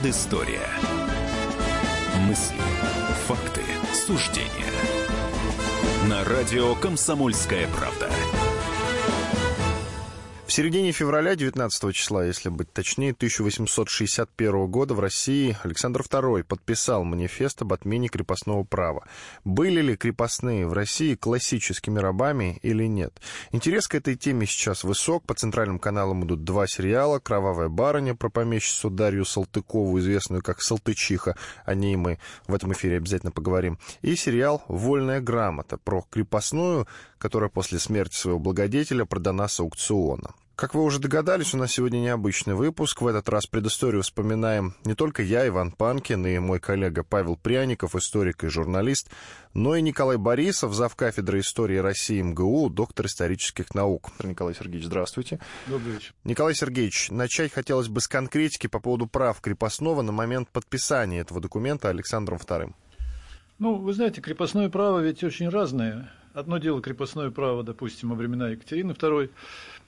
Предыстория. Мысли, факты, суждения. На радио «Комсомольская правда». Середине февраля, 19 числа, если быть точнее, 1861 года в России Александр II подписал манифест об отмене крепостного права. Были ли крепостные в России классическими рабами или нет? Интерес к этой теме сейчас высок. По центральным каналам идут два сериала. «Кровавая барыня» про помещицу Дарью Салтыкову, известную как Салтычиха. О ней мы в этом эфире обязательно поговорим. И сериал «Вольная грамота» про крепостную, которая после смерти своего благодетеля продана с аукциона. Как вы уже догадались, у нас сегодня необычный выпуск. В этот раз предысторию вспоминаем не только я, Иван Панкин, и мой коллега Павел Пряников, историк и журналист, но и Николай Борисов, завкафедры истории России МГУ, доктор исторических наук. Николай Сергеевич, здравствуйте. Добрый вечер. Николай Сергеевич, начать хотелось бы с конкретики по поводу прав крепостного на момент подписания этого документа Александром II. Ну, вы знаете, крепостное право ведь очень разное. Одно дело крепостное право, допустим, во времена Екатерины II,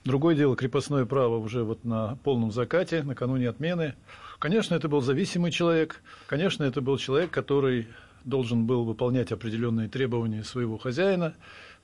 другое дело крепостное право уже вот на полном закате, накануне отмены. Конечно, это был зависимый человек, конечно, это был человек, который должен был выполнять определенные требования своего хозяина,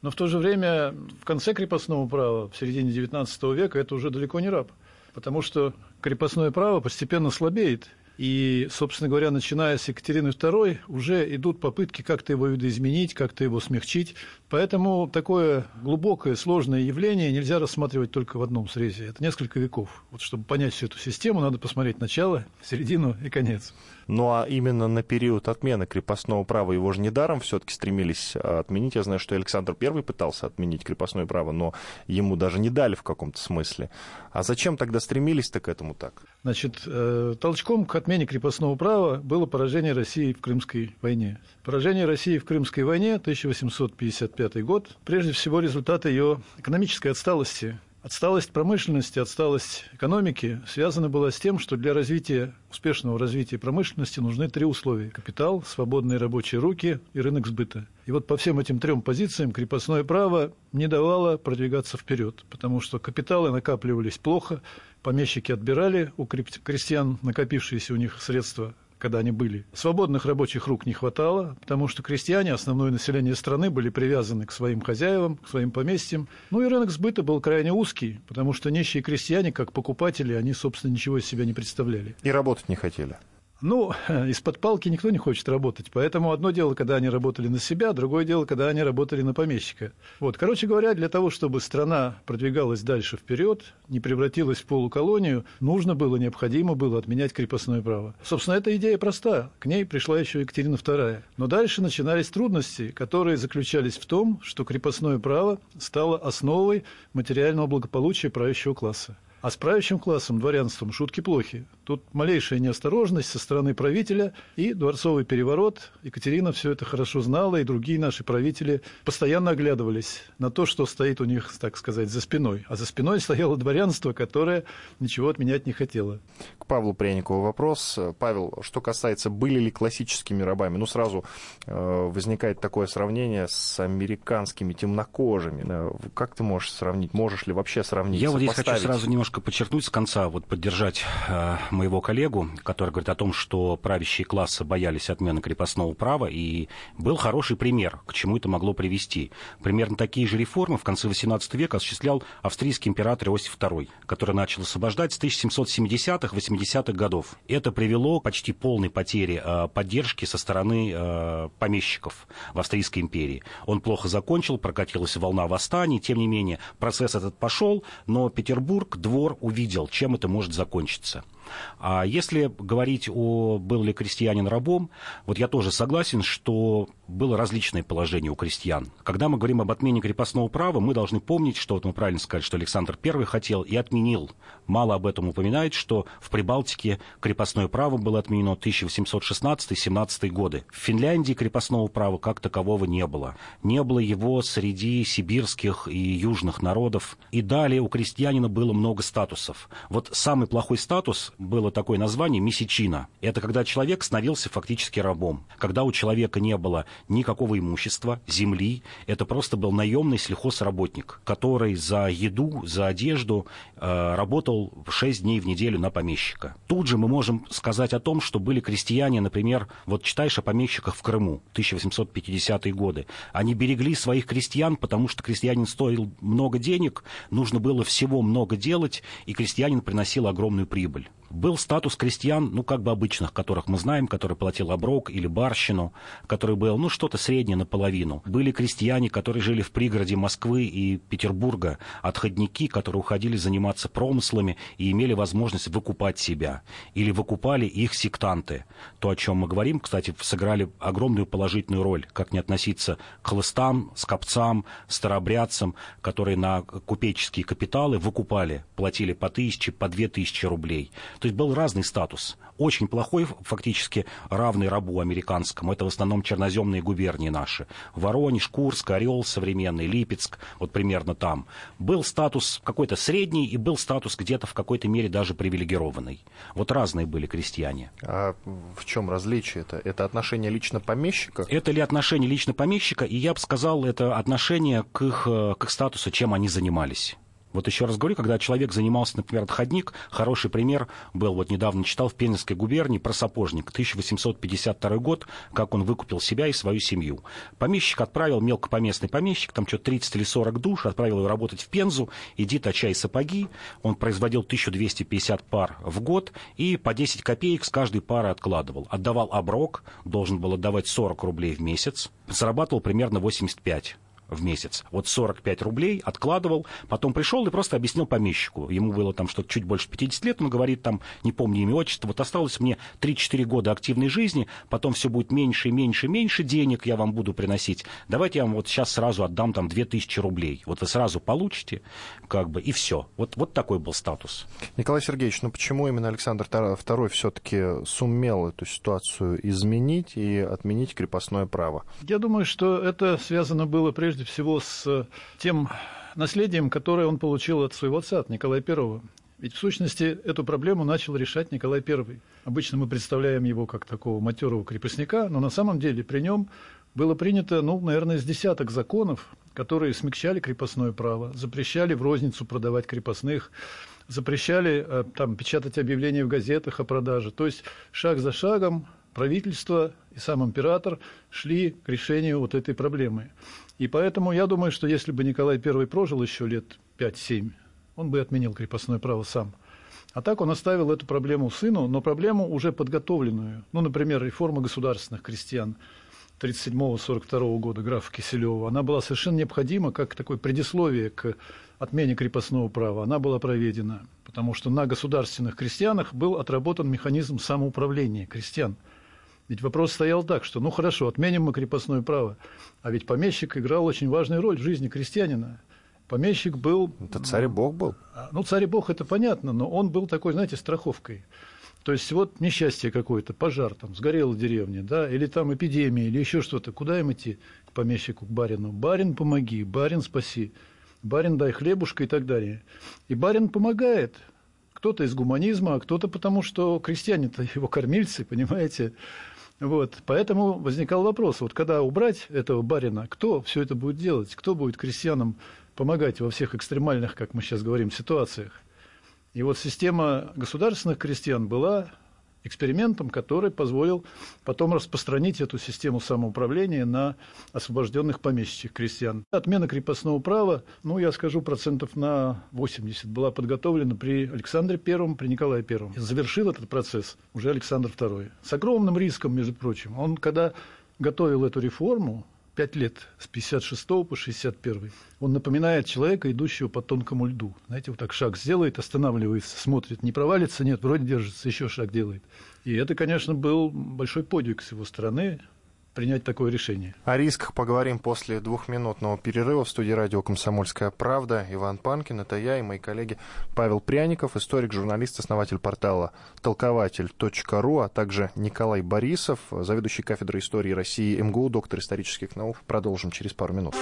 но в то же время в конце крепостного права, в середине XIX века, это уже далеко не раб, потому что крепостное право постепенно слабеет, и, собственно говоря, начиная с Екатерины II, уже идут попытки как-то его видоизменить, как-то его смягчить. Поэтому такое глубокое, сложное явление нельзя рассматривать только в одном срезе. Это несколько веков. Вот чтобы понять всю эту систему, надо посмотреть начало, середину и конец. Ну а именно на период отмены крепостного права его же недаром все-таки стремились а, отменить. Я знаю, что Александр I пытался отменить крепостное право, но ему даже не дали в каком-то смысле. А зачем тогда стремились-то к этому так? Значит, э, толчком к отмене крепостного права было поражение России в Крымской войне. Поражение России в Крымской войне 1855 год, прежде всего результат ее экономической отсталости Отсталость промышленности, отсталость экономики связана была с тем, что для развития, успешного развития промышленности нужны три условия. Капитал, свободные рабочие руки и рынок сбыта. И вот по всем этим трем позициям крепостное право не давало продвигаться вперед, потому что капиталы накапливались плохо, помещики отбирали у крестьян накопившиеся у них средства когда они были. Свободных рабочих рук не хватало, потому что крестьяне, основное население страны, были привязаны к своим хозяевам, к своим поместьям. Ну и рынок сбыта был крайне узкий, потому что нищие крестьяне, как покупатели, они, собственно, ничего из себя не представляли. И работать не хотели. Ну, из-под палки никто не хочет работать. Поэтому одно дело, когда они работали на себя, другое дело, когда они работали на помещика. Вот, короче говоря, для того, чтобы страна продвигалась дальше вперед, не превратилась в полуколонию, нужно было, необходимо было отменять крепостное право. Собственно, эта идея проста. К ней пришла еще Екатерина II. Но дальше начинались трудности, которые заключались в том, что крепостное право стало основой материального благополучия правящего класса. А с правящим классом, дворянством, шутки плохи. Тут малейшая неосторожность со стороны правителя и дворцовый переворот. Екатерина все это хорошо знала, и другие наши правители постоянно оглядывались на то, что стоит у них, так сказать, за спиной. А за спиной стояло дворянство, которое ничего отменять не хотело. К Павлу Пряникову вопрос. Павел, что касается, были ли классическими рабами? Ну, сразу э, возникает такое сравнение с американскими темнокожими. Как ты можешь сравнить? Можешь ли вообще сравнить? Я вот здесь хочу сразу немножко немножко подчеркнуть с конца, вот поддержать э, моего коллегу, который говорит о том, что правящие классы боялись отмены крепостного права, и был хороший пример, к чему это могло привести. Примерно такие же реформы в конце XVIII века осуществлял австрийский император Иосиф II, который начал освобождать с 1770-80-х годов. Это привело к почти полной потере э, поддержки со стороны э, помещиков в Австрийской империи. Он плохо закончил, прокатилась волна восстаний, тем не менее процесс этот пошел, но Петербург, двор увидел, чем это может закончиться. А если говорить о был ли крестьянин рабом, вот я тоже согласен, что было различное положение у крестьян. Когда мы говорим об отмене крепостного права, мы должны помнить, что вот мы правильно сказали, что Александр I хотел и отменил. Мало об этом упоминает, что в Прибалтике крепостное право было отменено 1816-17 годы. В Финляндии крепостного права как такового не было. Не было его среди сибирских и южных народов. И далее у крестьянина было много статусов. Вот самый плохой статус было такое название месячина. Это когда человек становился фактически рабом. Когда у человека не было никакого имущества, земли, это просто был наемный сельхозработник, который за еду, за одежду э, работал 6 дней в неделю на помещика. Тут же мы можем сказать о том, что были крестьяне, например, вот читаешь о помещиках в Крыму, 1850-е годы. Они берегли своих крестьян, потому что крестьянин стоил много денег, нужно было всего много делать, и крестьянин приносил огромную прибыль. Был статус крестьян, ну, как бы обычных, которых мы знаем, который платил оброк или барщину, который был, ну, что-то среднее наполовину. Были крестьяне, которые жили в пригороде Москвы и Петербурга, отходники, которые уходили заниматься промыслами и имели возможность выкупать себя. Или выкупали их сектанты. То, о чем мы говорим, кстати, сыграли огромную положительную роль, как не относиться к хлыстам, скопцам, старобрядцам, которые на купеческие капиталы выкупали, платили по тысяче, по две тысячи рублей. То есть был разный статус. Очень плохой, фактически равный рабу американскому. Это в основном черноземные губернии наши. Воронеж, Курск, Орел современный, Липецк, вот примерно там. Был статус какой-то средний и был статус где-то в какой-то мере даже привилегированный. Вот разные были крестьяне. А в чем различие это? Это отношение лично помещика? Это ли отношение лично помещика? И я бы сказал, это отношение к их, к их статусу, чем они занимались. Вот еще раз говорю, когда человек занимался, например, отходник, хороший пример был, вот недавно читал в Пензенской губернии про сапожник, 1852 год, как он выкупил себя и свою семью. Помещик отправил, мелкопоместный помещик, там что-то 30 или 40 душ, отправил его работать в Пензу, иди точай сапоги, он производил 1250 пар в год и по 10 копеек с каждой пары откладывал. Отдавал оброк, должен был отдавать 40 рублей в месяц, зарабатывал примерно 85 в месяц. Вот 45 рублей откладывал, потом пришел и просто объяснил помещику. Ему было там что-то чуть больше 50 лет, он говорит там, не помню имя, отчество, вот осталось мне 3-4 года активной жизни, потом все будет меньше и меньше и меньше денег я вам буду приносить. Давайте я вам вот сейчас сразу отдам там 2000 рублей. Вот вы сразу получите, как бы, и все. Вот, вот такой был статус. Николай Сергеевич, ну почему именно Александр II все-таки сумел эту ситуацию изменить и отменить крепостное право? Я думаю, что это связано было прежде прежде всего с тем наследием, которое он получил от своего отца, от Николая I. Ведь в сущности эту проблему начал решать Николай I. Обычно мы представляем его как такого матерого крепостника, но на самом деле при нем было принято, ну, наверное, с десяток законов, которые смягчали крепостное право, запрещали в розницу продавать крепостных, запрещали э, там, печатать объявления в газетах о продаже. То есть шаг за шагом правительство и сам император шли к решению вот этой проблемы. И поэтому я думаю, что если бы Николай I прожил еще лет 5-7, он бы отменил крепостное право сам. А так он оставил эту проблему сыну, но проблему уже подготовленную. Ну, например, реформа государственных крестьян 1937-1942 года графа Киселева. Она была совершенно необходима как такое предисловие к отмене крепостного права. Она была проведена, потому что на государственных крестьянах был отработан механизм самоуправления крестьян – ведь вопрос стоял так, что ну хорошо, отменим мы крепостное право. А ведь помещик играл очень важную роль в жизни крестьянина. Помещик был... Это царь и бог был. А, ну, царь и бог, это понятно, но он был такой, знаете, страховкой. То есть вот несчастье какое-то, пожар, там, сгорела деревня, да, или там эпидемия, или еще что-то. Куда им идти? К помещику, к барину. Барин, помоги, барин, спаси. Барин, дай хлебушка и так далее. И барин помогает. Кто-то из гуманизма, а кто-то потому, что крестьяне-то его кормильцы, понимаете. Вот, поэтому возникал вопрос, вот когда убрать этого барина, кто все это будет делать, кто будет крестьянам помогать во всех экстремальных, как мы сейчас говорим, ситуациях. И вот система государственных крестьян была экспериментом, который позволил потом распространить эту систему самоуправления на освобожденных помещичьих крестьян. Отмена крепостного права, ну, я скажу, процентов на 80 была подготовлена при Александре I, при Николае I. Завершил этот процесс уже Александр II. С огромным риском, между прочим. Он, когда готовил эту реформу, пять лет, с 56 по 61. Он напоминает человека, идущего по тонкому льду. Знаете, вот так шаг сделает, останавливается, смотрит, не провалится, нет, вроде держится, еще шаг делает. И это, конечно, был большой подвиг с его стороны, принять такое решение. О рисках поговорим после двухминутного перерыва в студии радио «Комсомольская правда». Иван Панкин, это я и мои коллеги Павел Пряников, историк, журналист, основатель портала толкователь.ру, а также Николай Борисов, заведующий кафедрой истории России МГУ, доктор исторических наук. Продолжим через пару минут.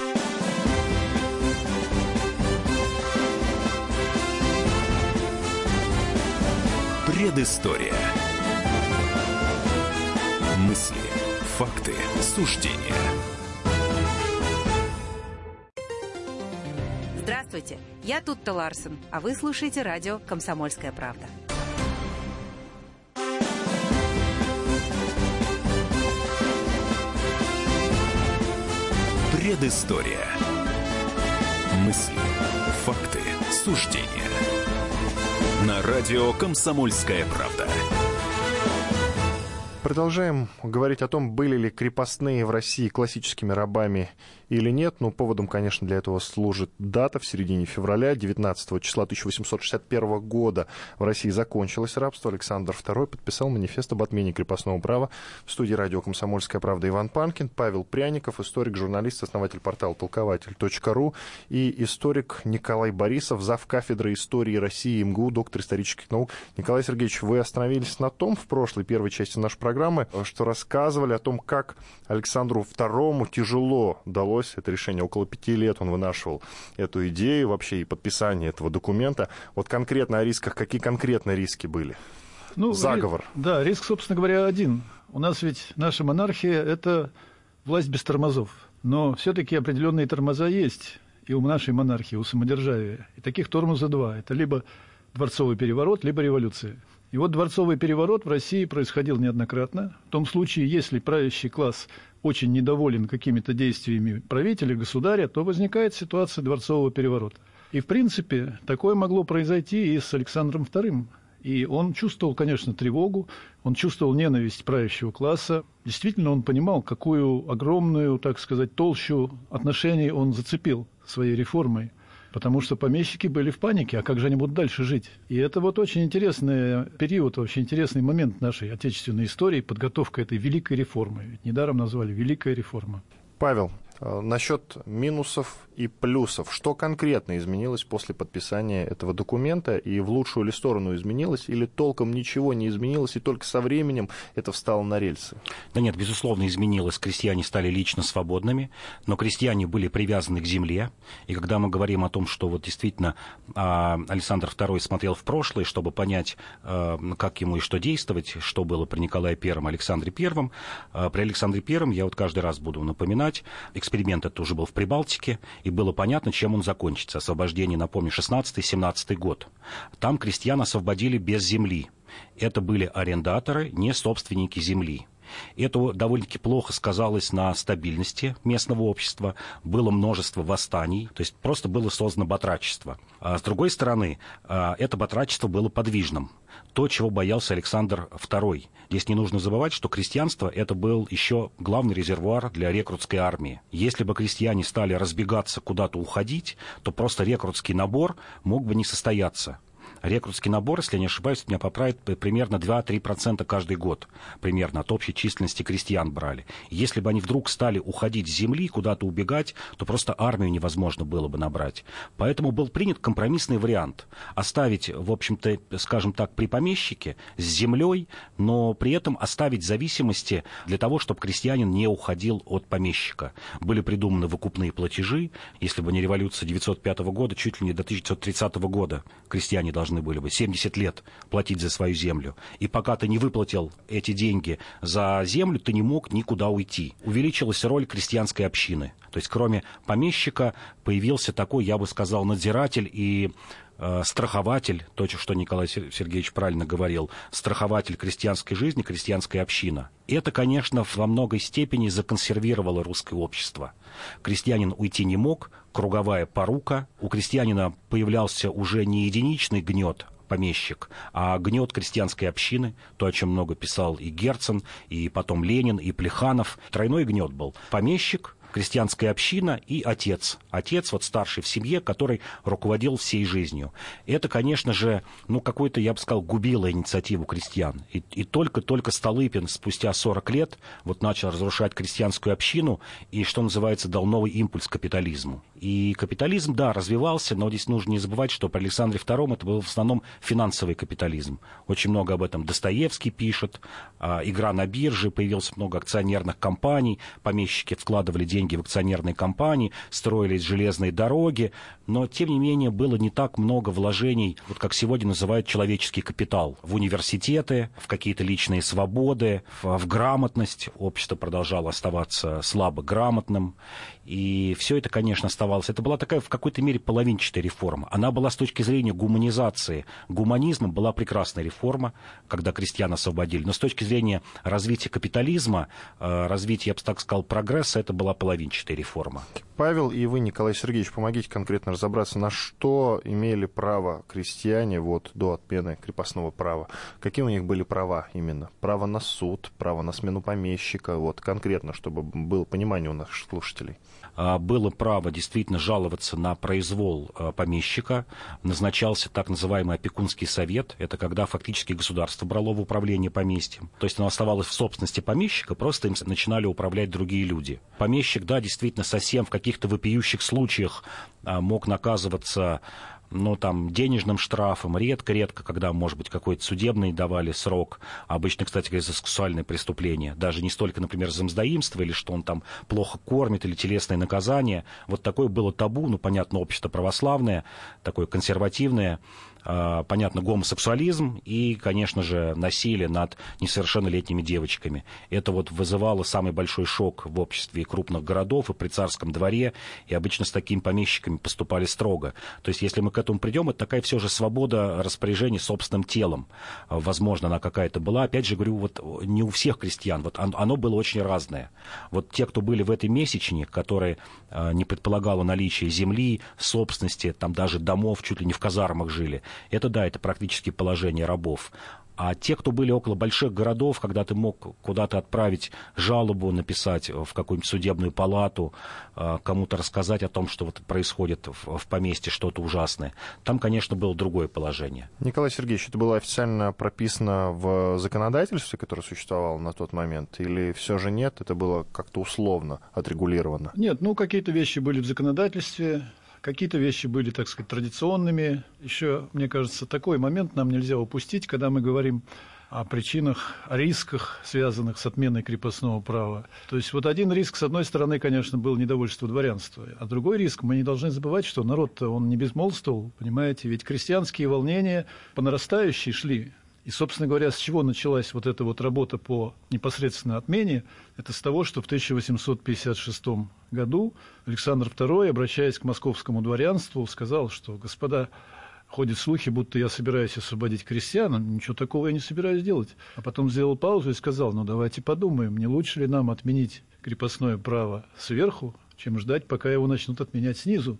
Предыстория. Факты, суждения. Здравствуйте, я Тутта Ларсен, а вы слушаете радио «Комсомольская правда». Предыстория. Мысли, факты, суждения. На радио «Комсомольская правда». Продолжаем говорить о том, были ли крепостные в России классическими рабами или нет. Ну, поводом, конечно, для этого служит дата в середине февраля, 19 числа 1861 года в России закончилось рабство. Александр II подписал манифест об отмене крепостного права. В студии радио «Комсомольская правда» Иван Панкин, Павел Пряников, историк, журналист, основатель портала толкователь.ру и историк Николай Борисов, зав. кафедры истории России МГУ, доктор исторических наук. Николай Сергеевич, вы остановились на том в прошлой первой части нашей программы, что рассказывали о том, как Александру II тяжело удалось это решение. Около пяти лет он вынашивал эту идею вообще и подписание этого документа. Вот конкретно о рисках, какие конкретно риски были? Ну, Заговор. Ри... Да, риск, собственно говоря, один. У нас ведь наша монархия – это власть без тормозов. Но все-таки определенные тормоза есть и у нашей монархии, у самодержавия. И таких тормоза два. Это либо дворцовый переворот, либо революция. И вот дворцовый переворот в России происходил неоднократно. В том случае, если правящий класс очень недоволен какими-то действиями правителя, государя, то возникает ситуация дворцового переворота. И, в принципе, такое могло произойти и с Александром II. И он чувствовал, конечно, тревогу, он чувствовал ненависть правящего класса. Действительно, он понимал, какую огромную, так сказать, толщу отношений он зацепил своей реформой потому что помещики были в панике, а как же они будут дальше жить? И это вот очень интересный период, вообще интересный момент нашей отечественной истории, подготовка этой великой реформы. Ведь недаром назвали «Великая реформа». Павел, насчет минусов и плюсов. Что конкретно изменилось после подписания этого документа и в лучшую ли сторону изменилось, или толком ничего не изменилось, и только со временем это встало на рельсы? Да нет, безусловно, изменилось. Крестьяне стали лично свободными, но крестьяне были привязаны к земле. И когда мы говорим о том, что вот действительно а, Александр II смотрел в прошлое, чтобы понять, а, как ему и что действовать, что было при Николае I, Александре I, а, при Александре I я вот каждый раз буду напоминать, эксперимент это уже был в Прибалтике, и было понятно, чем он закончится. Освобождение, напомню, 16-17 год. Там крестьян освободили без земли. Это были арендаторы, не собственники земли. Это довольно-таки плохо сказалось на стабильности местного общества. Было множество восстаний, то есть просто было создано батрачество. А с другой стороны, а, это батрачество было подвижным то, чего боялся Александр II. Здесь не нужно забывать, что крестьянство это был еще главный резервуар для рекрутской армии. Если бы крестьяне стали разбегаться куда-то уходить, то просто рекрутский набор мог бы не состояться рекрутский набор, если я не ошибаюсь, меня поправит примерно 2-3% каждый год, примерно от общей численности крестьян брали. Если бы они вдруг стали уходить с земли, куда-то убегать, то просто армию невозможно было бы набрать. Поэтому был принят компромиссный вариант. Оставить, в общем-то, скажем так, при помещике с землей, но при этом оставить зависимости для того, чтобы крестьянин не уходил от помещика. Были придуманы выкупные платежи. Если бы не революция 1905 года, чуть ли не до 1930 года крестьяне должны должны были бы 70 лет платить за свою землю. И пока ты не выплатил эти деньги за землю, ты не мог никуда уйти. Увеличилась роль крестьянской общины. То есть кроме помещика появился такой, я бы сказал, надзиратель и страхователь, то, что Николай Сергеевич правильно говорил, страхователь крестьянской жизни, крестьянская община. Это, конечно, во многой степени законсервировало русское общество. Крестьянин уйти не мог, круговая порука. У крестьянина появлялся уже не единичный гнет, помещик, а гнет крестьянской общины, то, о чем много писал и Герцен, и потом Ленин, и Плеханов. Тройной гнет был. Помещик, крестьянская община и отец. Отец, вот старший в семье, который руководил всей жизнью. Это, конечно же, ну, какой-то, я бы сказал, губило инициативу крестьян. И, и только-только Столыпин спустя 40 лет вот начал разрушать крестьянскую общину и, что называется, дал новый импульс капитализму. И капитализм, да, развивался, но здесь нужно не забывать, что при Александре II это был в основном финансовый капитализм. Очень много об этом Достоевский пишет, а, игра на бирже, появилось много акционерных компаний, помещики вкладывали деньги в акционерные компании, строились железные дороги, но, тем не менее, было не так много вложений, вот как сегодня называют человеческий капитал, в университеты, в какие-то личные свободы, в, в грамотность. Общество продолжало оставаться слабо грамотным. И все это, конечно, оставалось. Это была такая в какой-то мере половинчатая реформа. Она была с точки зрения гуманизации. Гуманизмом была прекрасная реформа, когда крестьян освободили. Но с точки зрения развития капитализма, э, развития, я бы так сказал, прогресса, это была половинчатая реформа. Павел и вы, Николай Сергеевич, помогите конкретно разобраться, на что имели право крестьяне вот до отмены крепостного права. Какие у них были права именно? Право на суд, право на смену помещика, вот конкретно, чтобы было понимание у наших слушателей. А, было право действительно жаловаться на произвол а, помещика. Назначался так называемый опекунский совет. Это когда фактически государство брало в управление поместьем. То есть оно оставалось в собственности помещика, просто им начинали управлять другие люди. Помещик, да, действительно, совсем в каких-то вопиющих случаях а, мог наказываться ну, там, денежным штрафом, редко-редко, когда, может быть, какой-то судебный давали срок, обычно, кстати говоря, за сексуальные преступления, даже не столько, например, за мздоимство, или что он там плохо кормит, или телесное наказание, вот такое было табу, ну, понятно, общество православное, такое консервативное, понятно, гомосексуализм и, конечно же, насилие над несовершеннолетними девочками. Это вот вызывало самый большой шок в обществе и крупных городов, и при царском дворе, и обычно с такими помещиками поступали строго. То есть, если мы к этому придем, это такая все же свобода распоряжения собственным телом. Возможно, она какая-то была. Опять же, говорю, вот не у всех крестьян, вот оно было очень разное. Вот те, кто были в этой месячине, которые а, не предполагало наличие земли, собственности, там даже домов, чуть ли не в казармах жили, это да, это практически положение рабов. А те, кто были около больших городов, когда ты мог куда-то отправить жалобу, написать в какую-нибудь судебную палату, а, кому-то рассказать о том, что вот происходит в поместье что-то ужасное, там, конечно, было другое положение. Николай Сергеевич, это было официально прописано в законодательстве, которое существовало на тот момент, или все же нет, это было как-то условно отрегулировано? Нет, ну какие-то вещи были в законодательстве, Какие-то вещи были, так сказать, традиционными. Еще, мне кажется, такой момент нам нельзя упустить, когда мы говорим о причинах, о рисках, связанных с отменой крепостного права. То есть вот один риск, с одной стороны, конечно, был недовольство дворянства, а другой риск, мы не должны забывать, что народ-то, он не безмолвствовал, понимаете, ведь крестьянские волнения по нарастающей шли. И, собственно говоря, с чего началась вот эта вот работа по непосредственно отмене? Это с того, что в 1856 году Александр II, обращаясь к московскому дворянству, сказал, что, господа, ходят слухи, будто я собираюсь освободить крестьян, ничего такого я не собираюсь делать. А потом сделал паузу и сказал, ну давайте подумаем, не лучше ли нам отменить крепостное право сверху, чем ждать, пока его начнут отменять снизу.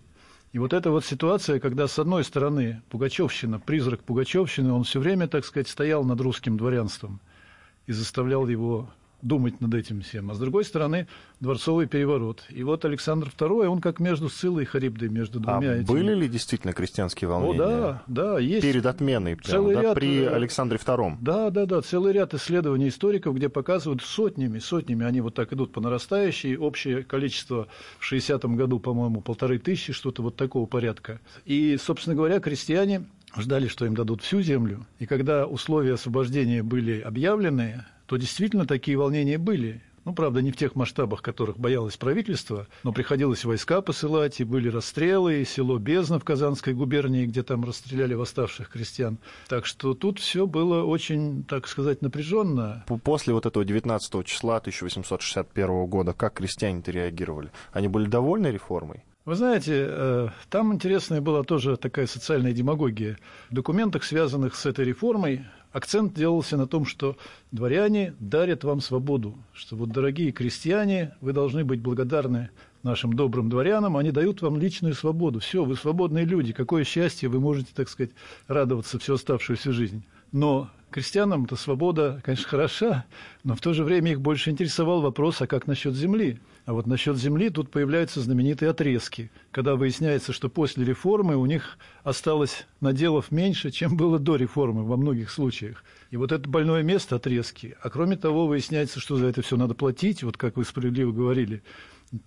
И вот эта вот ситуация, когда с одной стороны Пугачевщина, призрак Пугачевщины, он все время, так сказать, стоял над русским дворянством и заставлял его думать над этим всем. А с другой стороны, дворцовый переворот. И вот Александр II, он как между Сциллой и Харибдой, между двумя а этими. были ли действительно крестьянские волнения? О, да, да, есть. Перед отменой, прямо, целый да, ряд, при э, Александре II? Да, да, да, целый ряд исследований историков, где показывают сотнями, сотнями, они вот так идут по нарастающей, общее количество в 60-м году, по-моему, полторы тысячи, что-то вот такого порядка. И, собственно говоря, крестьяне ждали, что им дадут всю землю. И когда условия освобождения были объявлены, то действительно такие волнения были. Ну, правда, не в тех масштабах, которых боялось правительство, но приходилось войска посылать, и были расстрелы, и село Бездна в Казанской губернии, где там расстреляли восставших крестьян. Так что тут все было очень, так сказать, напряженно. После вот этого 19 числа 1861 года как крестьяне-то реагировали? Они были довольны реформой? Вы знаете, э, там интересная была тоже такая социальная демагогия. В документах, связанных с этой реформой, акцент делался на том, что дворяне дарят вам свободу, что вот, дорогие крестьяне, вы должны быть благодарны нашим добрым дворянам, они дают вам личную свободу. Все, вы свободные люди, какое счастье, вы можете, так сказать, радоваться всю оставшуюся жизнь. Но крестьянам эта свобода, конечно, хороша, но в то же время их больше интересовал вопрос, а как насчет земли? А вот насчет земли тут появляются знаменитые отрезки, когда выясняется, что после реформы у них осталось наделов меньше, чем было до реформы во многих случаях. И вот это больное место отрезки. А кроме того, выясняется, что за это все надо платить, вот как вы справедливо говорили,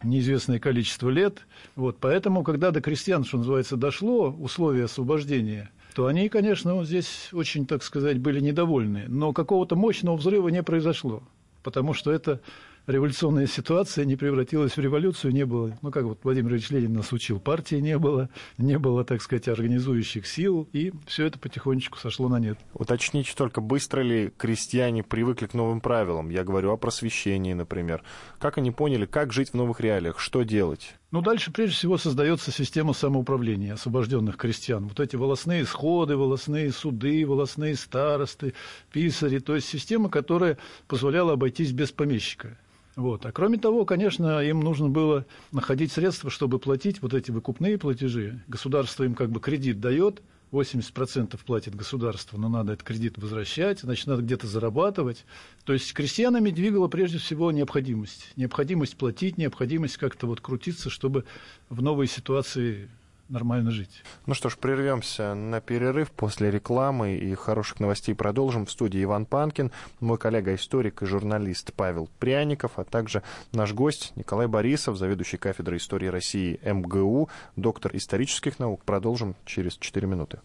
неизвестное количество лет. Вот, поэтому, когда до крестьян, что называется, дошло условия освобождения, то они, конечно, здесь очень, так сказать, были недовольны. Но какого-то мощного взрыва не произошло, потому что это революционная ситуация не превратилась в революцию, не было, ну, как вот Владимир Ильич Ленин нас учил, партии не было, не было, так сказать, организующих сил, и все это потихонечку сошло на нет. Уточните только, быстро ли крестьяне привыкли к новым правилам? Я говорю о просвещении, например. Как они поняли, как жить в новых реалиях, что делать? Ну, дальше, прежде всего, создается система самоуправления освобожденных крестьян. Вот эти волосные сходы, волосные суды, волосные старосты, писари. То есть система, которая позволяла обойтись без помещика. Вот. А кроме того, конечно, им нужно было находить средства, чтобы платить вот эти выкупные платежи. Государство им как бы кредит дает, 80% платит государство, но надо этот кредит возвращать, значит, надо где-то зарабатывать. То есть крестьянами двигала прежде всего необходимость. Необходимость платить, необходимость как-то вот крутиться, чтобы в новой ситуации нормально жить. Ну что ж, прервемся на перерыв после рекламы и хороших новостей продолжим. В студии Иван Панкин, мой коллега-историк и журналист Павел Пряников, а также наш гость Николай Борисов, заведующий кафедрой истории России МГУ, доктор исторических наук. Продолжим через 4 минуты.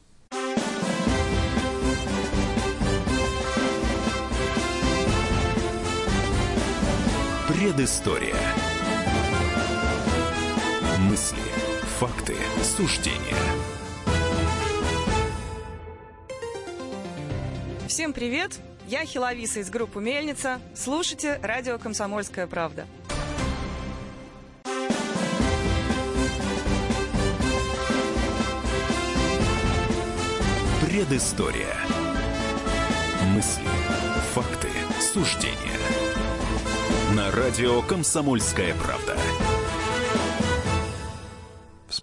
Предыстория. Мысли, факты, суждения. Всем привет! Я Хиловиса из группы «Мельница». Слушайте радио «Комсомольская правда». Предыстория. Мысли, факты, суждения. На радио «Комсомольская правда».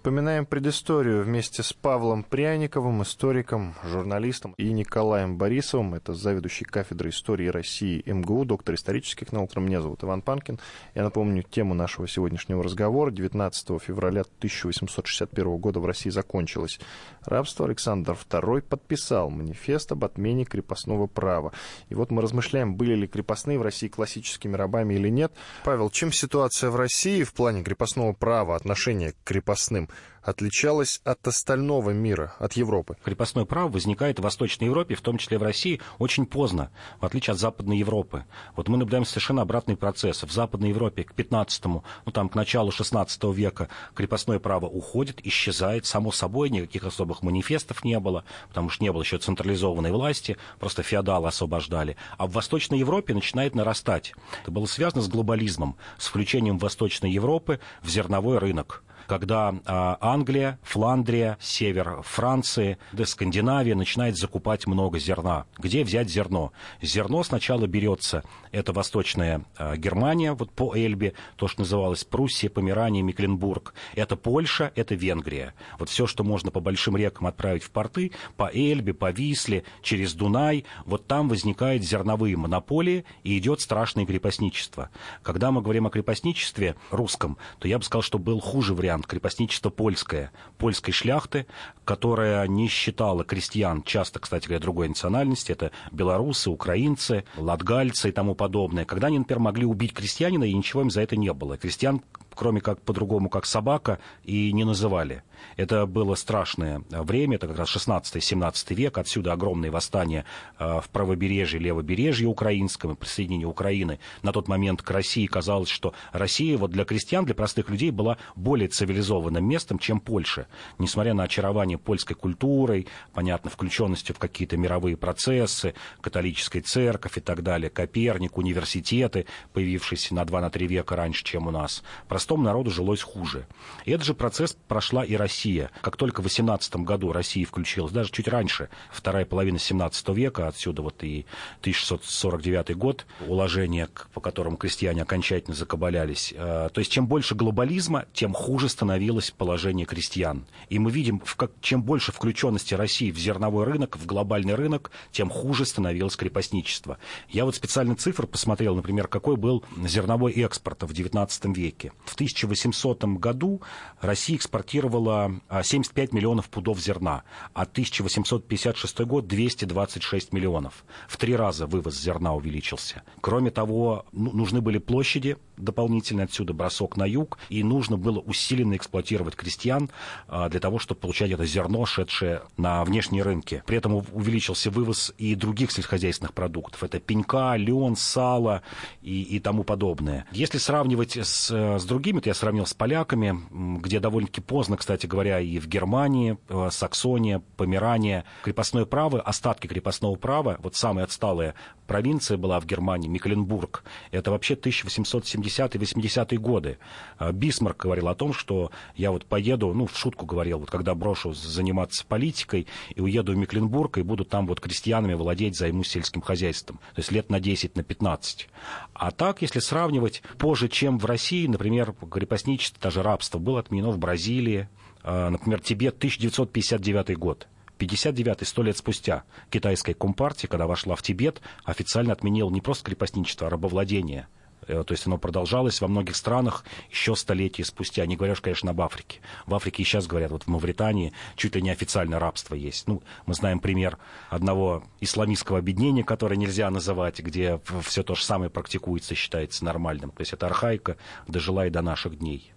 Вспоминаем предысторию вместе с Павлом Пряниковым, историком, журналистом, и Николаем Борисовым, это заведующий кафедрой истории России МГУ, доктор исторических наук. Меня зовут Иван Панкин. Я напомню тему нашего сегодняшнего разговора. 19 февраля 1861 года в России закончилось рабство. Александр II подписал манифест об отмене крепостного права. И вот мы размышляем, были ли крепостные в России классическими рабами или нет. Павел, чем ситуация в России в плане крепостного права, отношения к крепостным отличалась от остального мира, от Европы? Крепостное право возникает в Восточной Европе, в том числе в России, очень поздно, в отличие от Западной Европы. Вот мы наблюдаем совершенно обратный процесс. В Западной Европе к 15 ну там, к началу 16 века крепостное право уходит, исчезает, само собой, никаких особых манифестов не было, потому что не было еще централизованной власти, просто феодалы освобождали. А в Восточной Европе начинает нарастать. Это было связано с глобализмом, с включением Восточной Европы в зерновой рынок когда а, Англия, Фландрия, север Франции, да Скандинавия начинает закупать много зерна. Где взять зерно? Зерно сначала берется, это Восточная а, Германия, вот по Эльбе, то, что называлось Пруссия, Померания, Мекленбург. Это Польша, это Венгрия. Вот все, что можно по большим рекам отправить в порты, по Эльбе, по Висле, через Дунай, вот там возникают зерновые монополии и идет страшное крепостничество. Когда мы говорим о крепостничестве русском, то я бы сказал, что был хуже вариант вариант крепостничество польское, польской шляхты, которая не считала крестьян, часто, кстати говоря, другой национальности, это белорусы, украинцы, латгальцы и тому подобное, когда они, например, могли убить крестьянина, и ничего им за это не было. Крестьян кроме как по-другому, как собака, и не называли. Это было страшное время, это как раз 16-17 век, отсюда огромные восстания э, в правобережье, левобережье украинском, присоединение Украины. На тот момент к России казалось, что Россия вот для крестьян, для простых людей была более цивилизованным местом, чем Польша. Несмотря на очарование польской культурой, понятно, включенностью в какие-то мировые процессы, католической церковь и так далее, Коперник, университеты, появившиеся на 2-3 века раньше, чем у нас, простому народу жилось хуже. И этот же процесс прошла и Россия. Как только в 18 году Россия включилась, даже чуть раньше, вторая половина 17 века, отсюда вот и 1649 год, уложение, по которому крестьяне окончательно закабалялись. Э, то есть чем больше глобализма, тем хуже становилось положение крестьян. И мы видим, чем больше включенности России в зерновой рынок, в глобальный рынок, тем хуже становилось крепостничество. Я вот специально цифр посмотрел, например, какой был зерновой экспорт в 19 веке. В 1800 году Россия экспортировала 75 миллионов пудов зерна, а 1856 год 226 миллионов. В три раза вывоз зерна увеличился. Кроме того, ну, нужны были площади дополнительно отсюда бросок на юг, и нужно было усиленно эксплуатировать крестьян а, для того, чтобы получать это зерно, шедшее на внешние рынки. При этом увеличился вывоз и других сельскохозяйственных продуктов. Это пенька, лен, сало и, и тому подобное. Если сравнивать с, с другими, то я сравнил с поляками, где довольно-таки поздно, кстати говоря, и в Германии, э, Саксония, Померания, крепостное право, остатки крепостного права, вот самая отсталая провинция была в Германии, Мекленбург, это вообще 1870-80-е годы. А Бисмарк говорил о том, что я вот поеду, ну, в шутку говорил, вот когда брошу заниматься политикой и уеду в Мекленбург, и буду там вот крестьянами владеть, займусь сельским хозяйством. То есть лет на 10, на 15. А так, если сравнивать, позже, чем в России, например, крепостничество, даже рабство было отменено в Бразилии, а, например, Тибет, 1959 год. 59-й, сто лет спустя, китайская компартия, когда вошла в Тибет, официально отменила не просто крепостничество, а рабовладение. Э, то есть оно продолжалось во многих странах еще столетия спустя. Не говоришь, конечно, об Африке. В Африке и сейчас говорят, вот в Мавритании чуть ли не официально рабство есть. Ну, мы знаем пример одного исламистского объединения, которое нельзя называть, где все то же самое практикуется, считается нормальным. То есть это архаика дожила и до наших дней.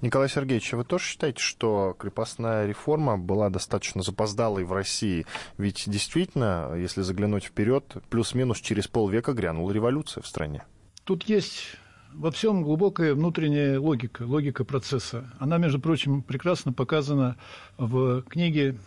Николай Сергеевич, вы тоже считаете, что крепостная реформа была достаточно запоздалой в России? Ведь действительно, если заглянуть вперед, плюс-минус через полвека грянула революция в стране. Тут есть во всем глубокая внутренняя логика, логика процесса. Она, между прочим, прекрасно показана в книге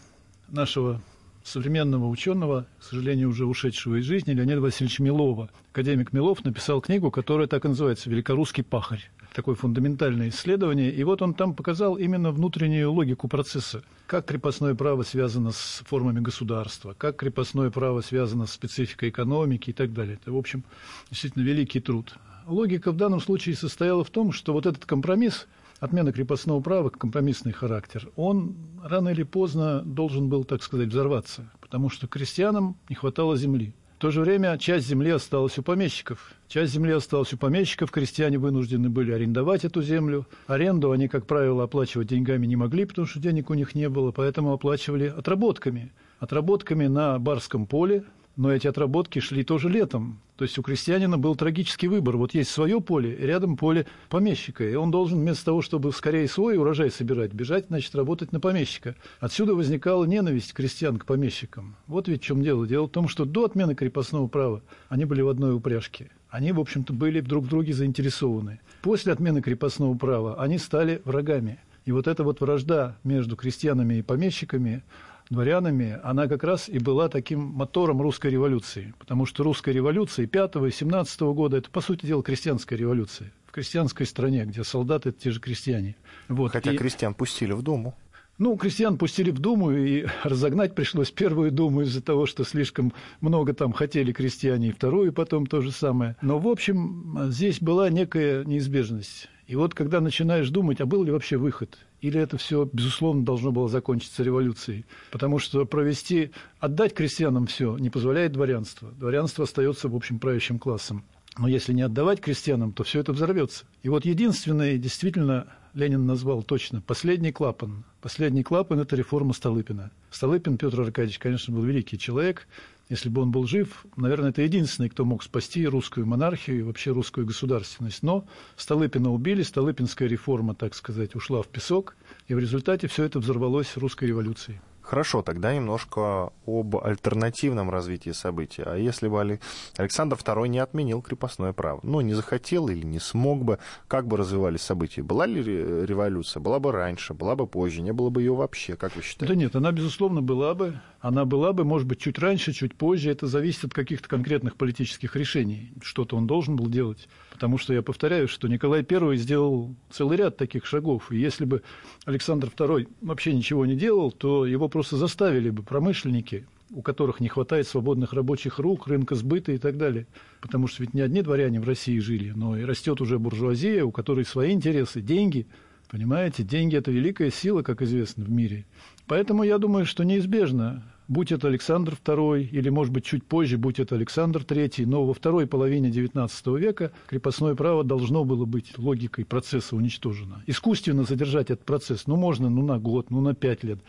нашего современного ученого, к сожалению, уже ушедшего из жизни, Леонида Васильевича Милова. Академик Милов написал книгу, которая так и называется «Великорусский пахарь» такое фундаментальное исследование. И вот он там показал именно внутреннюю логику процесса. Как крепостное право связано с формами государства, как крепостное право связано с спецификой экономики и так далее. Это, в общем, действительно великий труд. Логика в данном случае состояла в том, что вот этот компромисс, отмена крепостного права, компромиссный характер, он рано или поздно должен был, так сказать, взорваться, потому что крестьянам не хватало земли. В то же время часть земли осталась у помещиков. Часть земли осталась у помещиков, крестьяне вынуждены были арендовать эту землю. Аренду они, как правило, оплачивать деньгами не могли, потому что денег у них не было, поэтому оплачивали отработками. Отработками на барском поле, но эти отработки шли тоже летом. То есть у крестьянина был трагический выбор. Вот есть свое поле, рядом поле помещика. И он должен вместо того, чтобы скорее свой урожай собирать, бежать, значит, работать на помещика. Отсюда возникала ненависть крестьян к помещикам. Вот ведь в чем дело. Дело в том, что до отмены крепостного права они были в одной упряжке. Они, в общем-то, были друг в друге заинтересованы. После отмены крепостного права они стали врагами. И вот эта вот вражда между крестьянами и помещиками, дворянами, она как раз и была таким мотором русской революции. Потому что русская революция 5 и 17 года – это, по сути дела, крестьянская революция. В крестьянской стране, где солдаты – это те же крестьяне. Вот. Хотя и... крестьян пустили в Думу. Ну, крестьян пустили в Думу, и разогнать пришлось первую Думу из-за того, что слишком много там хотели крестьяне, и вторую потом то же самое. Но, в общем, здесь была некая неизбежность. И вот когда начинаешь думать, а был ли вообще выход, или это все, безусловно, должно было закончиться революцией. Потому что провести, отдать крестьянам все не позволяет дворянство. Дворянство остается, в общем, правящим классом. Но если не отдавать крестьянам, то все это взорвется. И вот единственный, действительно, Ленин назвал точно, последний клапан. Последний клапан – это реформа Столыпина. Столыпин Петр Аркадьевич, конечно, был великий человек, если бы он был жив, наверное, это единственный, кто мог спасти русскую монархию и вообще русскую государственность. Но Столыпина убили, Столыпинская реформа, так сказать, ушла в песок, и в результате все это взорвалось русской революцией. Хорошо, тогда немножко об альтернативном развитии событий. А если бы Александр II не отменил крепостное право? Ну, не захотел или не смог бы, как бы развивались события? Была ли революция? Была бы раньше, была бы позже, не было бы ее вообще, как вы считаете? Да нет, она, безусловно, была бы. Она была бы, может быть, чуть раньше, чуть позже. Это зависит от каких-то конкретных политических решений. Что-то он должен был делать. Потому что я повторяю, что Николай I сделал целый ряд таких шагов. И если бы Александр II вообще ничего не делал, то его просто заставили бы промышленники, у которых не хватает свободных рабочих рук, рынка сбыта и так далее. Потому что ведь не одни дворяне в России жили, но и растет уже буржуазия, у которой свои интересы, деньги. Понимаете, деньги – это великая сила, как известно, в мире. Поэтому я думаю, что неизбежно будь это Александр II, или, может быть, чуть позже, будь это Александр III, но во второй половине XIX века крепостное право должно было быть логикой процесса уничтожено. Искусственно задержать этот процесс, ну, можно, ну, на год, ну, на пять лет,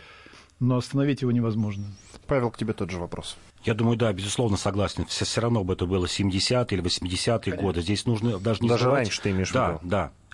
но остановить его невозможно. Павел, к тебе тот же вопрос. Я думаю, да, безусловно, согласен. Все, все равно бы это было 70-е или 80-е годы. Здесь нужно даже не Даже забывать... раньше ты имеешь да, в виду. Да, а,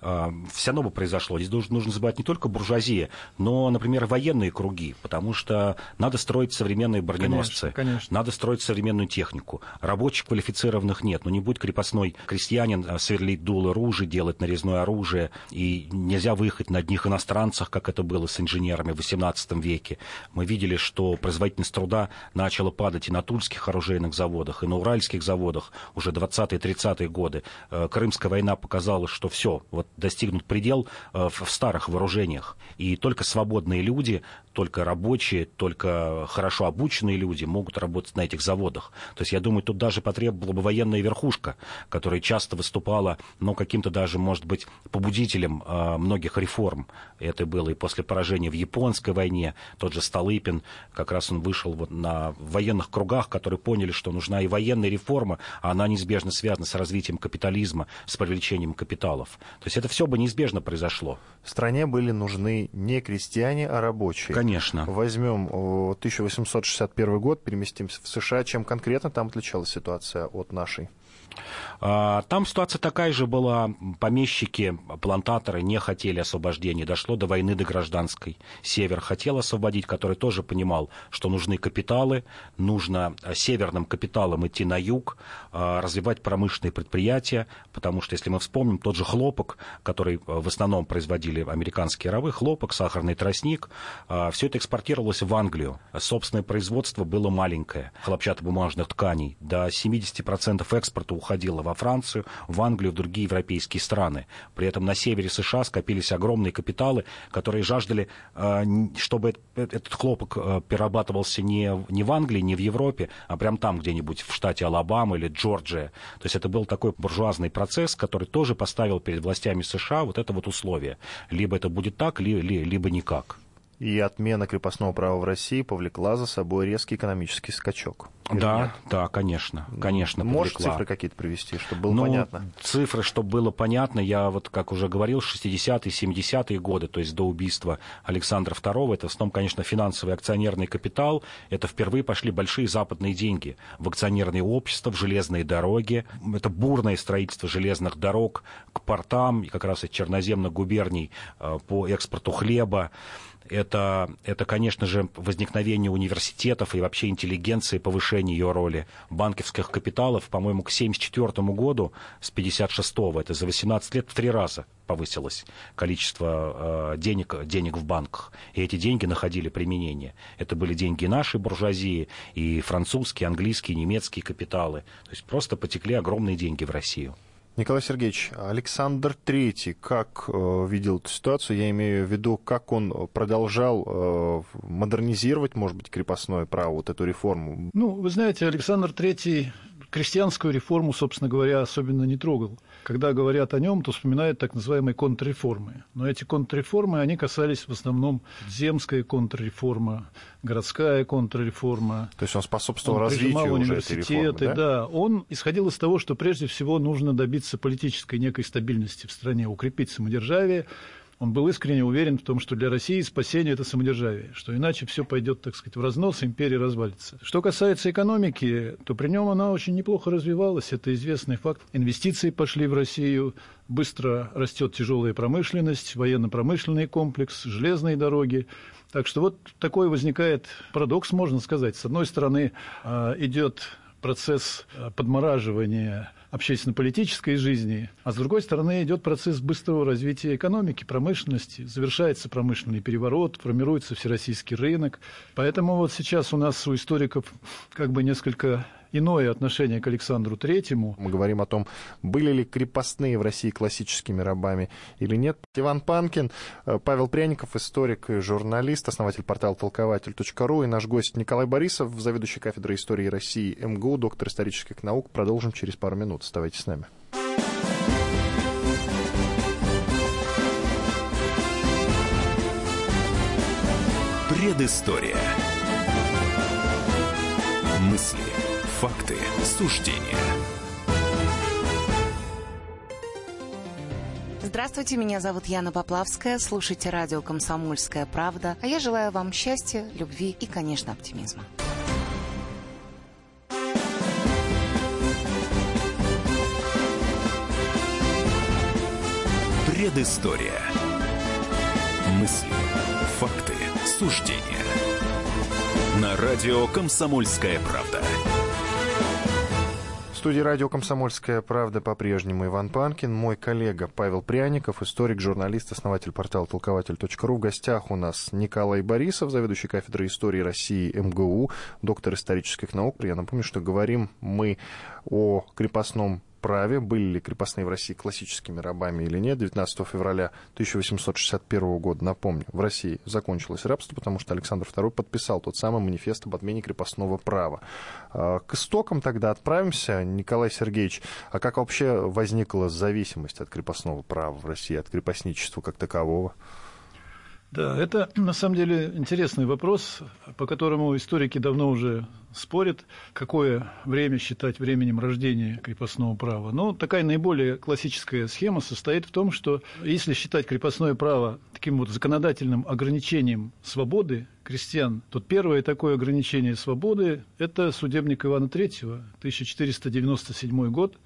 все равно бы произошло. Здесь нужно, нужно забывать не только буржуазия, но, например, военные круги, потому что надо строить современные броненосцы, Конечно, конечно. надо строить современную технику. Рабочих квалифицированных нет, но не будет крепостной крестьянин а, сверлить дулы ружей, делать нарезное оружие, и нельзя выехать на одних иностранцах, как это было с инженерами в XVIII веке. Мы видели, что производительность труда начала падать и на тульских оружейных заводах, и на уральских заводах уже 20-30-е годы. Э, Крымская война показала, что все, вот достигнут предел э, в старых вооружениях. И только свободные люди, только рабочие, только хорошо обученные люди могут работать на этих заводах. То есть, я думаю, тут даже потребовала бы военная верхушка, которая часто выступала, ну, каким-то даже, может быть, побудителем э, многих реформ. Это было и после поражения в Японской войне. Тот же Столыпин, как раз он вышел вот на военных кругах, которые поняли, что нужна и военная реформа, а она неизбежно связана с развитием капитализма, с привлечением капиталов. То есть это все бы неизбежно произошло. Стране были нужны не крестьяне, а рабочие. Конечно. Возьмем о, 1861 год, переместимся в США. Чем конкретно там отличалась ситуация от нашей? А, Там ситуация такая же была. Помещики, плантаторы не хотели освобождения. Дошло до войны, до гражданской. Север хотел освободить, который тоже понимал, что нужны капиталы, нужно а, северным капиталам идти на юг, а, развивать промышленные предприятия, потому что, если мы вспомним, тот же хлопок, который в основном производили американские рабы, хлопок, сахарный тростник, все это экспортировалось в Англию. Собственное производство было маленькое, хлопчатобумажных тканей. До 70% экспорта уходило во Францию, в Англию, в другие европейские страны. При этом на севере США скопились огромные капиталы, которые жаждали, э, чтобы эт- этот хлопок э, перерабатывался не, не в Англии, не в Европе, а прям там где-нибудь в штате Алабама или Джорджия. То есть это был такой буржуазный процесс, который тоже поставил перед властями США вот это вот условие. Либо это будет так, ли- ли- либо никак. И отмена крепостного права в России повлекла за собой резкий экономический скачок. Нет? Да, да, конечно, конечно, Можешь повлекла. цифры какие-то привести, чтобы было Ну, понятно? Цифры, чтобы было понятно, я вот, как уже говорил, 60-е, 70-е годы, то есть до убийства Александра II, это в основном, конечно, финансовый акционерный капитал, это впервые пошли большие западные деньги в акционерные общества, в железные дороги, это бурное строительство железных дорог к портам, и как раз из черноземных губерний э, по экспорту хлеба, это, это, конечно же, возникновение университетов и вообще интеллигенции, повышение ее роли. Банковских капиталов, по-моему, к 1974 году с 56-го, это за 18 лет в три раза повысилось количество э, денег, денег в банках. И эти деньги находили применение. Это были деньги нашей буржуазии, и французские, английские, немецкие капиталы. То есть просто потекли огромные деньги в Россию. Николай Сергеевич, Александр III как э, видел эту ситуацию? Я имею в виду, как он продолжал э, модернизировать, может быть, крепостное право, вот эту реформу. Ну, вы знаете, Александр III крестьянскую реформу, собственно говоря, особенно не трогал. Когда говорят о нем, то вспоминают так называемые контрреформы. Но эти контрреформы, они касались в основном земская контрреформа, городская контрреформа. То есть он способствовал Он развитию уже этой реформы, да? да. Он исходил из того, что прежде всего нужно добиться политической некой стабильности в стране, укрепить самодержавие. Он был искренне уверен в том, что для России спасение – это самодержавие, что иначе все пойдет, так сказать, в разнос, империя развалится. Что касается экономики, то при нем она очень неплохо развивалась, это известный факт. Инвестиции пошли в Россию, быстро растет тяжелая промышленность, военно-промышленный комплекс, железные дороги. Так что вот такой возникает парадокс, можно сказать. С одной стороны, а, идет процесс а, подмораживания общественно-политической жизни, а с другой стороны идет процесс быстрого развития экономики, промышленности, завершается промышленный переворот, формируется всероссийский рынок. Поэтому вот сейчас у нас у историков как бы несколько иное отношение к Александру Третьему. Мы говорим о том, были ли крепостные в России классическими рабами или нет. Иван Панкин, э, Павел Пряников, историк и журналист, основатель портала толкователь.ру и наш гость Николай Борисов, заведующий кафедрой истории России МГУ, доктор исторических наук. Продолжим через пару минут. Оставайтесь с нами. Предыстория. Факты, суждения. Здравствуйте, меня зовут Яна Поплавская. Слушайте радио «Комсомольская правда». А я желаю вам счастья, любви и, конечно, оптимизма. Предыстория. Мысли, факты, суждения. На радио «Комсомольская правда». Студии радио «Комсомольская правда» по-прежнему Иван Панкин, мой коллега Павел Пряников, историк, журналист, основатель портала толкователь.ру. В гостях у нас Николай Борисов, заведующий кафедрой истории России МГУ, доктор исторических наук. Я напомню, что говорим мы о крепостном праве, были ли крепостные в России классическими рабами или нет. 19 февраля 1861 года, напомню, в России закончилось рабство, потому что Александр II подписал тот самый манифест об отмене крепостного права. А, к истокам тогда отправимся. Николай Сергеевич, а как вообще возникла зависимость от крепостного права в России, от крепостничества как такового? Да, это на самом деле интересный вопрос, по которому историки давно уже спорят, какое время считать временем рождения крепостного права. Но такая наиболее классическая схема состоит в том, что если считать крепостное право таким вот законодательным ограничением свободы крестьян, то первое такое ограничение свободы – это судебник Ивана III, 1497 год,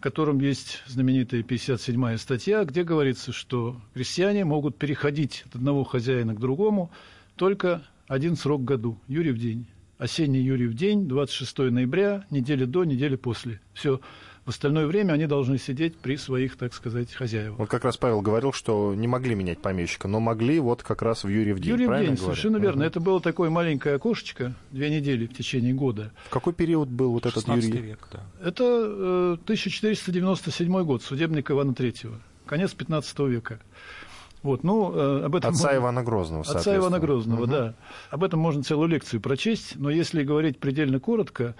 в котором есть знаменитая 57-я статья, где говорится, что крестьяне могут переходить от одного хозяина к другому только один срок году, Юрий в день. Осенний Юрий в день, 26 ноября, неделя до, неделя после. Все. В остальное время они должны сидеть при своих, так сказать, хозяевах. Вот как раз Павел говорил, что не могли менять помещика, но могли вот как раз в Юрий в день. Юрий в день, говорю? совершенно верно. Угу. Это было такое маленькое окошечко, две недели в течение года. В какой период был вот этот Юрий? век, да. Это э, 1497 год, судебник Ивана III, конец 15 века. Вот, ну, э, об этом Отца можно... Ивана Грозного, Отца Ивана Грозного, угу. да. Об этом можно целую лекцию прочесть, но если говорить предельно коротко,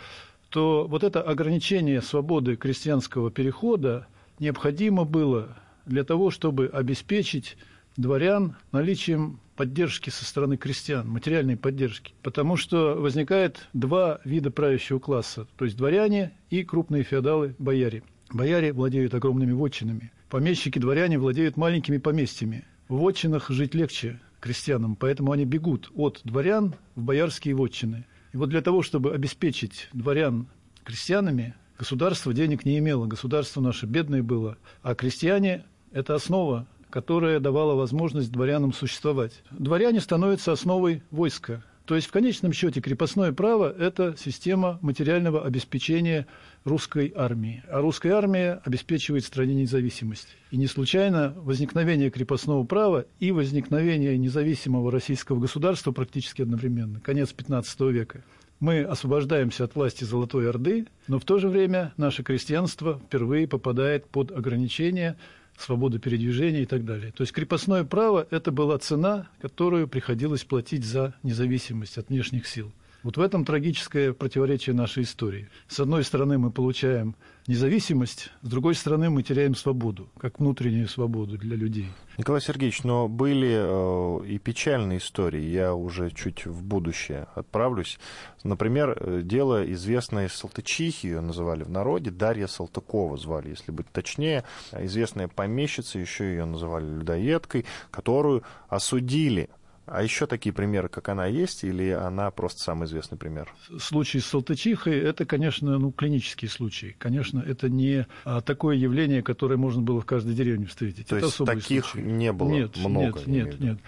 то вот это ограничение свободы крестьянского перехода необходимо было для того, чтобы обеспечить дворян наличием поддержки со стороны крестьян, материальной поддержки. Потому что возникает два вида правящего класса, то есть дворяне и крупные феодалы, бояре. Бояре владеют огромными вотчинами. Помещики, дворяне владеют маленькими поместьями. В вотчинах жить легче крестьянам, поэтому они бегут от дворян в боярские вотчины. И вот для того, чтобы обеспечить дворян крестьянами, государство денег не имело, государство наше бедное было, а крестьяне – это основа, которая давала возможность дворянам существовать. Дворяне становятся основой войска, то есть в конечном счете крепостное право – это система материального обеспечения русской армии. А русская армия обеспечивает стране независимость. И не случайно возникновение крепостного права и возникновение независимого российского государства практически одновременно, конец XV века. Мы освобождаемся от власти Золотой Орды, но в то же время наше крестьянство впервые попадает под ограничения свободу передвижения и так далее. То есть крепостное право – это была цена, которую приходилось платить за независимость от внешних сил. Вот в этом трагическое противоречие нашей истории. С одной стороны, мы получаем независимость, с другой стороны, мы теряем свободу, как внутреннюю свободу для людей. Николай Сергеевич, но были э, и печальные истории, я уже чуть в будущее отправлюсь. Например, э, дело известное Салтычихи, ее называли в народе, Дарья Салтыкова звали, если быть точнее. Известная помещица, еще ее называли людоедкой, которую осудили а еще такие примеры, как она есть, или она просто самый известный пример? Случай с Салтычихой – это, конечно, ну, клинический случай. Конечно, это не а, такое явление, которое можно было в каждой деревне встретить. То это есть таких случай. не было нет, много? Нет, нет, нет.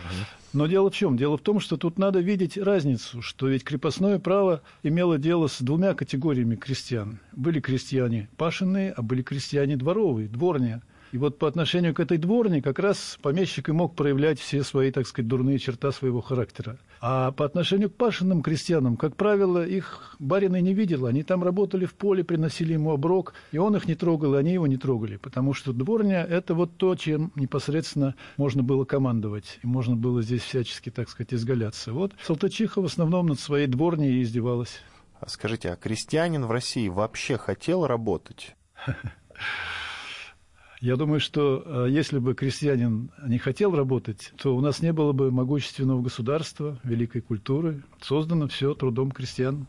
Но дело в чем? Дело в том, что тут надо видеть разницу, что ведь крепостное право имело дело с двумя категориями крестьян. Были крестьяне пашенные, а были крестьяне дворовые, дворня. И вот по отношению к этой дворне как раз помещик и мог проявлять все свои, так сказать, дурные черта своего характера. А по отношению к пашенным крестьянам, как правило, их барины не видел. Они там работали в поле, приносили ему оброк, и он их не трогал, и они его не трогали. Потому что дворня – это вот то, чем непосредственно можно было командовать. И можно было здесь всячески, так сказать, изгаляться. Вот Салтычиха в основном над своей дворней издевалась. Скажите, а крестьянин в России вообще хотел работать? Я думаю, что э, если бы крестьянин не хотел работать, то у нас не было бы могущественного государства, великой культуры. Создано все трудом крестьян.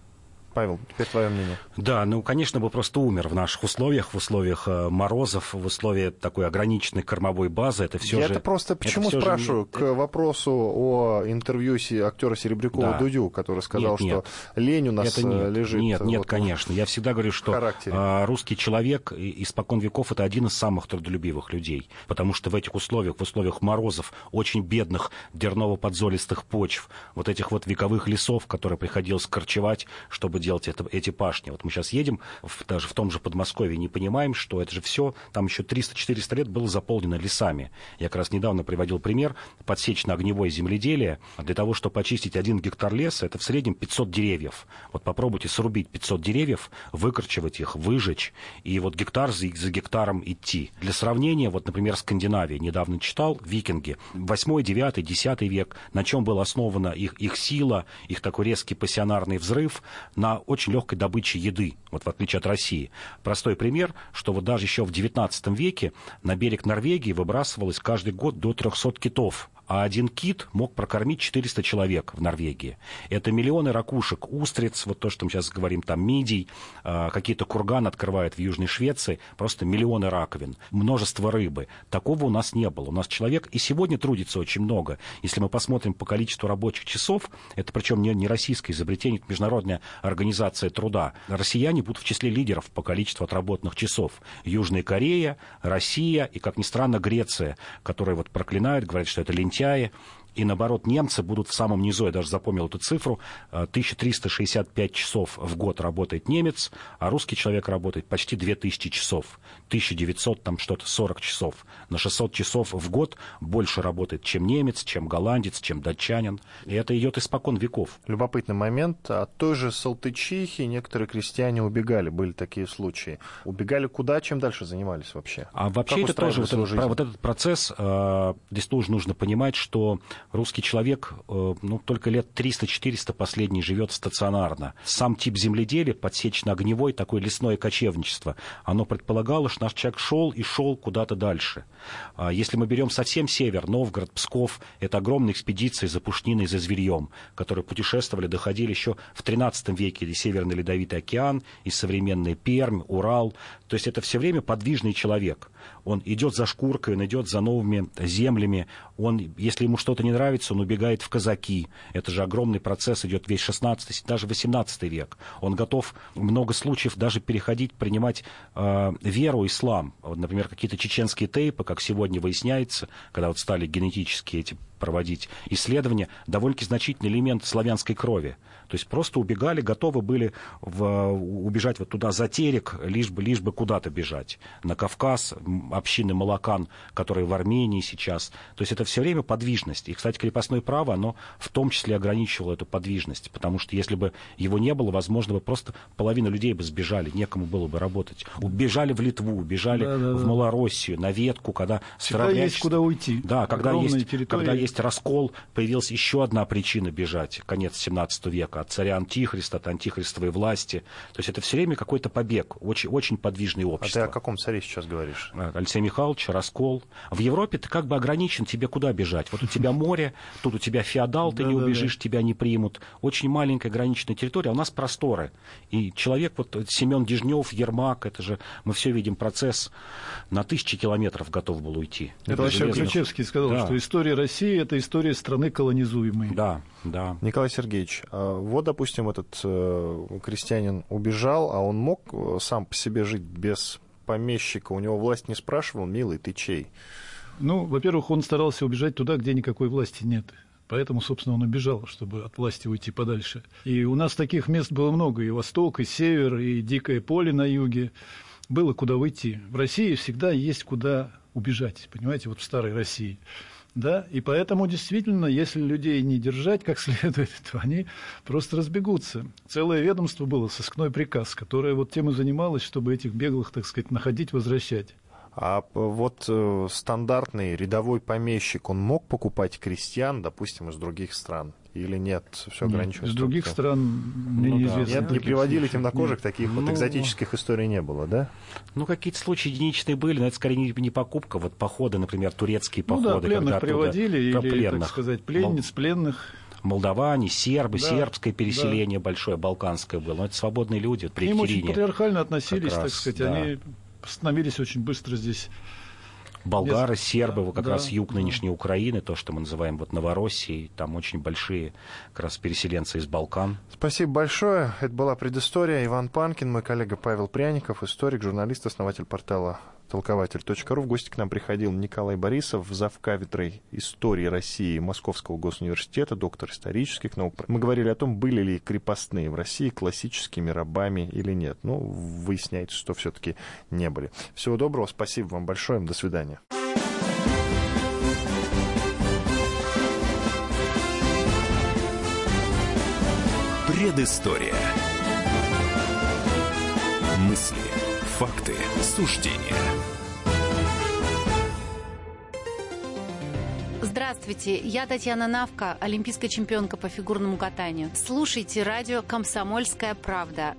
Павел, теперь твое мнение. Да, ну, конечно, бы просто умер в наших условиях, в условиях э, морозов, в условиях такой ограниченной кормовой базы. Это все Я же... это просто почему это спрашиваю? Же... К вопросу о интервью актера Серебрякова да. Дудю, который сказал, нет, нет. что лень у нас это нет, э, лежит. Нет, нет, вот конечно. Я всегда говорю, что характере. русский человек испокон веков это один из самых трудолюбивых людей. Потому что в этих условиях, в условиях морозов, очень бедных дерново-подзолистых почв, вот этих вот вековых лесов, которые приходилось корчевать, чтобы делать это, эти пашни. Вот мы сейчас едем в, даже в том же Подмосковье, не понимаем, что это же все, там еще 300-400 лет было заполнено лесами. Я как раз недавно приводил пример подсечно-огневое земледелие. Для того, чтобы очистить один гектар леса, это в среднем 500 деревьев. Вот попробуйте срубить 500 деревьев, выкорчевать их, выжечь, и вот гектар за, за гектаром идти. Для сравнения, вот, например, Скандинавия, недавно читал, викинги, 8, 9, 10 век, на чем была основана их, их сила, их такой резкий пассионарный взрыв, на очень легкой добыче еды, вот в отличие от России. Простой пример, что вот даже еще в XIX веке на берег Норвегии выбрасывалось каждый год до 300 китов а один кит мог прокормить 400 человек в Норвегии. Это миллионы ракушек, устриц, вот то, что мы сейчас говорим, там мидий, э, какие-то курганы открывают в Южной Швеции, просто миллионы раковин, множество рыбы. Такого у нас не было. У нас человек и сегодня трудится очень много. Если мы посмотрим по количеству рабочих часов, это причем не, не российское изобретение, это международная организация труда. Россияне будут в числе лидеров по количеству отработанных часов. Южная Корея, Россия и, как ни странно, Греция, которые вот проклинают, говорят, что это лентяй лентяи, и наоборот, немцы будут в самом низу, я даже запомнил эту цифру, 1365 э, часов в год работает немец, а русский человек работает почти 2000 часов. 1900, там что-то 40 часов. На 600 часов в год больше работает, чем немец, чем голландец, чем датчанин. И это идет испокон веков. Любопытный момент. От той же Салтычихи некоторые крестьяне убегали, были такие случаи. Убегали куда, чем дальше занимались вообще? А вообще как это тоже, вот этот, вот этот процесс, э, здесь тоже нужно понимать, что русский человек, э, ну, только лет 300-400 последний живет стационарно. Сам тип земледелия, подсечно-огневой, такое лесное кочевничество, оно предполагало, что наш человек шел и шел куда-то дальше. А если мы берем совсем север, Новгород, Псков, это огромные экспедиции за пушниной, за зверьем, которые путешествовали, доходили еще в 13 веке, и Северный Ледовитый океан, и современный Пермь, Урал. То есть это все время подвижный человек. Он идет за шкуркой, он идет за новыми землями. Он, если ему что-то не нравится, он убегает в казаки. Это же огромный процесс, идет весь 16 даже 18 век. Он готов много случаев даже переходить, принимать э, веру, ислам. Вот, например, какие-то чеченские тейпы, как сегодня выясняется, когда вот стали генетические эти проводить исследования, довольно-таки значительный элемент славянской крови. То есть просто убегали, готовы были в, убежать вот туда за терек, лишь бы, лишь бы куда-то бежать. На Кавказ, общины Малакан, которые в Армении сейчас. То есть это все время подвижность. И, кстати, крепостное право, оно в том числе ограничивало эту подвижность. Потому что если бы его не было, возможно, бы просто половина людей бы сбежали, некому было бы работать. Убежали в Литву, убежали да, да, в Малороссию, на ветку, когда... Всегда есть куда уйти. Да, когда есть, когда есть раскол, появилась еще одна причина бежать, конец 17 века от царя Антихриста, от антихристовой власти. То есть это все время какой-то побег, очень, очень подвижное общество. А ты о каком царе сейчас говоришь? Э, Алексей Михайлович, раскол. В Европе ты как бы ограничен, тебе куда бежать? Вот у тебя море, тут у тебя феодал, ты не убежишь, тебя не примут. Очень маленькая ограниченная территория, а у нас просторы. И человек, вот Семен Дежнев, Ермак, это же, мы все видим процесс, на тысячи километров готов был уйти. Это еще Ключевский сказал, да. что история России – это история страны колонизуемой. Да, да. Николай Сергеевич, а вот, допустим, этот э, крестьянин убежал, а он мог э, сам по себе жить без помещика? У него власть не спрашивал, милый, ты чей? Ну, во-первых, он старался убежать туда, где никакой власти нет. Поэтому, собственно, он убежал, чтобы от власти уйти подальше. И у нас таких мест было много. И восток, и север, и дикое поле на юге. Было куда уйти. В России всегда есть куда убежать, понимаете, вот в старой России. Да, и поэтому действительно, если людей не держать как следует, то они просто разбегутся. Целое ведомство было, сыскной приказ, которое вот тем и занималось, чтобы этих беглых, так сказать, находить, возвращать. А вот э, стандартный рядовой помещик, он мог покупать крестьян, допустим, из других стран? Или нет, все ограничивается? Из других только... стран мне ну, неизвестно. Да. Нет, не приводили темнокожих, таких ну, вот экзотических историй не было, да? Ну, какие-то случаи единичные были, но это скорее не, не покупка, вот походы, например, турецкие походы. Ну да, пленных приводили, или, пленных. так сказать, пленниц, пленных. молдаване, сербы, да, сербское переселение да. большое, балканское было. Но это свободные люди. Вот, при К ним очень патриархально относились, раз, так сказать. Да. Они становились очень быстро здесь болгары, сербы, вот как да, раз юг да. нынешней Украины, то, что мы называем вот Новороссией, там очень большие как раз переселенцы из Балкан. Спасибо большое. Это была предыстория. Иван Панкин, мой коллега Павел Пряников, историк, журналист, основатель портала толкователь.ру. В гости к нам приходил Николай Борисов, завкафедрой истории России Московского госуниверситета, доктор исторических наук. Мы говорили о том, были ли крепостные в России классическими рабами или нет. Ну, выясняется, что все-таки не были. Всего доброго, спасибо вам большое, до свидания. Предыстория. Мысли, факты, суждения. Здравствуйте, я Татьяна Навка, олимпийская чемпионка по фигурному катанию. Слушайте радио «Комсомольская правда».